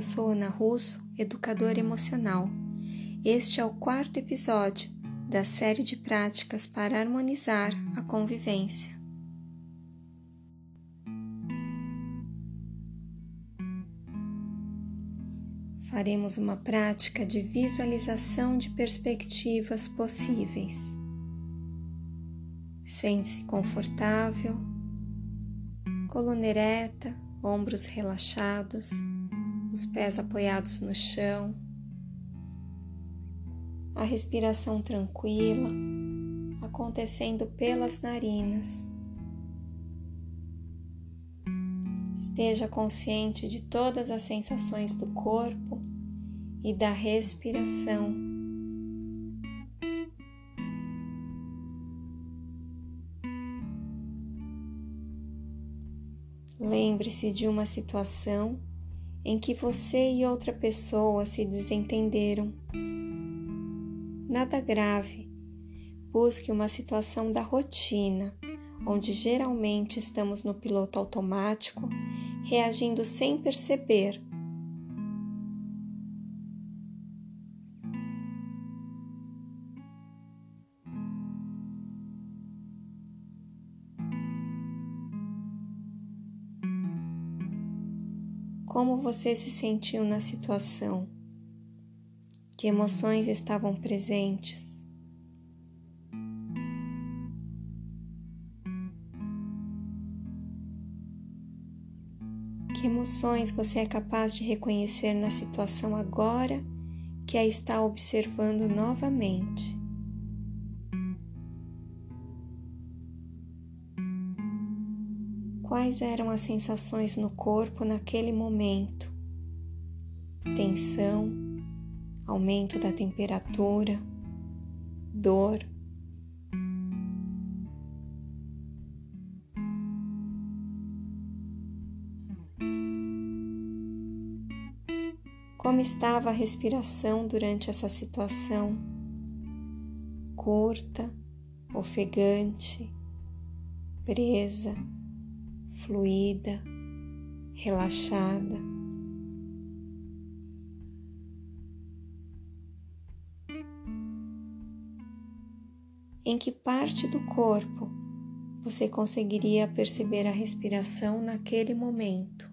Eu sou Ana Russo, educadora emocional. Este é o quarto episódio da série de práticas para harmonizar a convivência. Faremos uma prática de visualização de perspectivas possíveis. Sente-se confortável, coluna ereta, ombros relaxados os pés apoiados no chão, a respiração tranquila acontecendo pelas narinas. Esteja consciente de todas as sensações do corpo e da respiração. Lembre-se de uma situação em que você e outra pessoa se desentenderam. Nada grave. Busque uma situação da rotina, onde geralmente estamos no piloto automático, reagindo sem perceber. Como você se sentiu na situação? Que emoções estavam presentes? Que emoções você é capaz de reconhecer na situação agora que a está observando novamente? Quais eram as sensações no corpo naquele momento? Tensão, aumento da temperatura, dor. Como estava a respiração durante essa situação? Curta, ofegante, presa fluida, relaxada. Em que parte do corpo você conseguiria perceber a respiração naquele momento?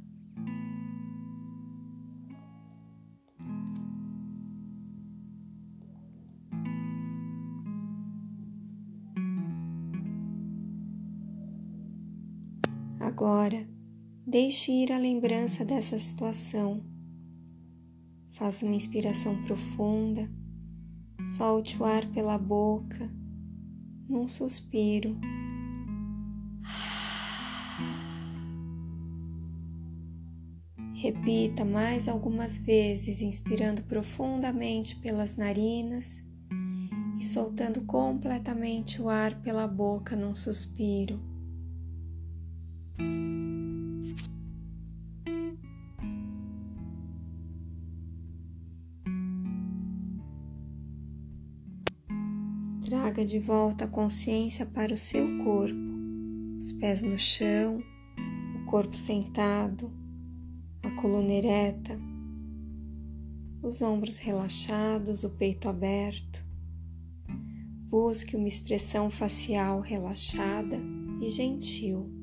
Agora, deixe ir a lembrança dessa situação. Faça uma inspiração profunda, solte o ar pela boca, num suspiro. Repita mais algumas vezes, inspirando profundamente pelas narinas e soltando completamente o ar pela boca num suspiro. Traga de volta a consciência para o seu corpo, os pés no chão, o corpo sentado, a coluna ereta, os ombros relaxados, o peito aberto. Busque uma expressão facial relaxada e gentil.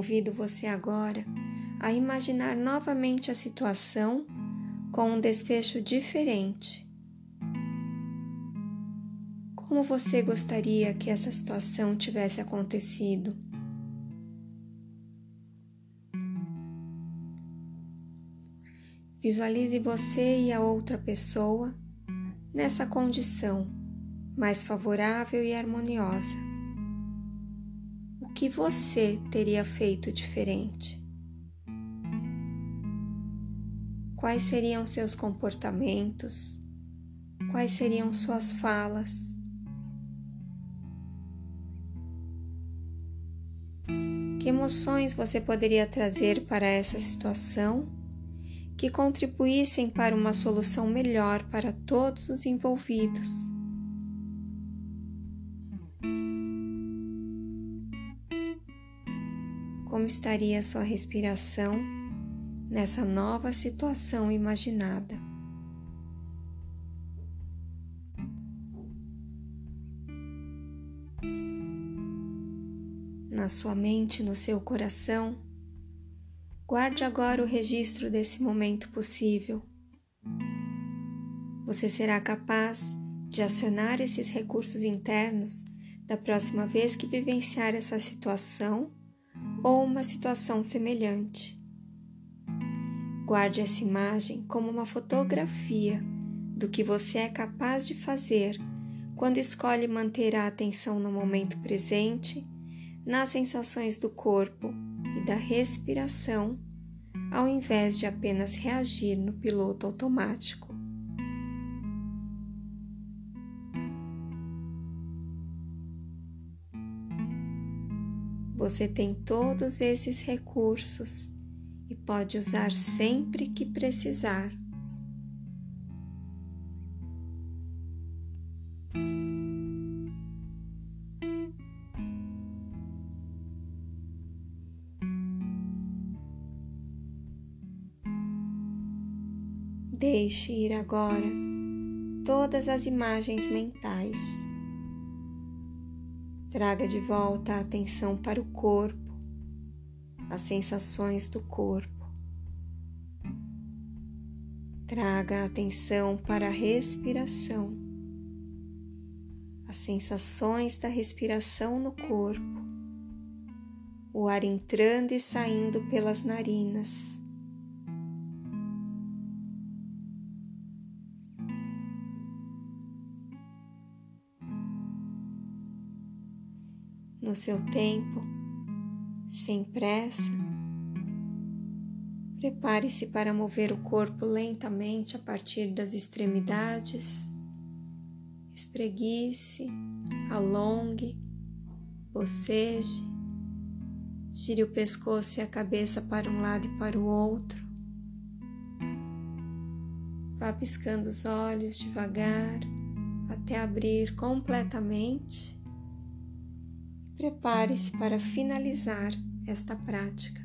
Convido você agora a imaginar novamente a situação com um desfecho diferente. Como você gostaria que essa situação tivesse acontecido? Visualize você e a outra pessoa nessa condição mais favorável e harmoniosa que você teria feito diferente? Quais seriam seus comportamentos? Quais seriam suas falas? Que emoções você poderia trazer para essa situação que contribuíssem para uma solução melhor para todos os envolvidos. Como estaria sua respiração nessa nova situação imaginada? Na sua mente, no seu coração, Guarde agora o registro desse momento possível. Você será capaz de acionar esses recursos internos da próxima vez que vivenciar essa situação ou uma situação semelhante. Guarde essa imagem como uma fotografia do que você é capaz de fazer quando escolhe manter a atenção no momento presente, nas sensações do corpo e da respiração, ao invés de apenas reagir no piloto automático. Você tem todos esses recursos e pode usar sempre que precisar. Deixe ir agora todas as imagens mentais. Traga de volta a atenção para o corpo, as sensações do corpo. Traga a atenção para a respiração, as sensações da respiração no corpo, o ar entrando e saindo pelas narinas no seu tempo, sem pressa. Prepare-se para mover o corpo lentamente a partir das extremidades. Espreguice, alongue, boceje, gire o pescoço e a cabeça para um lado e para o outro. Vá piscando os olhos devagar até abrir completamente Prepare-se para finalizar esta prática.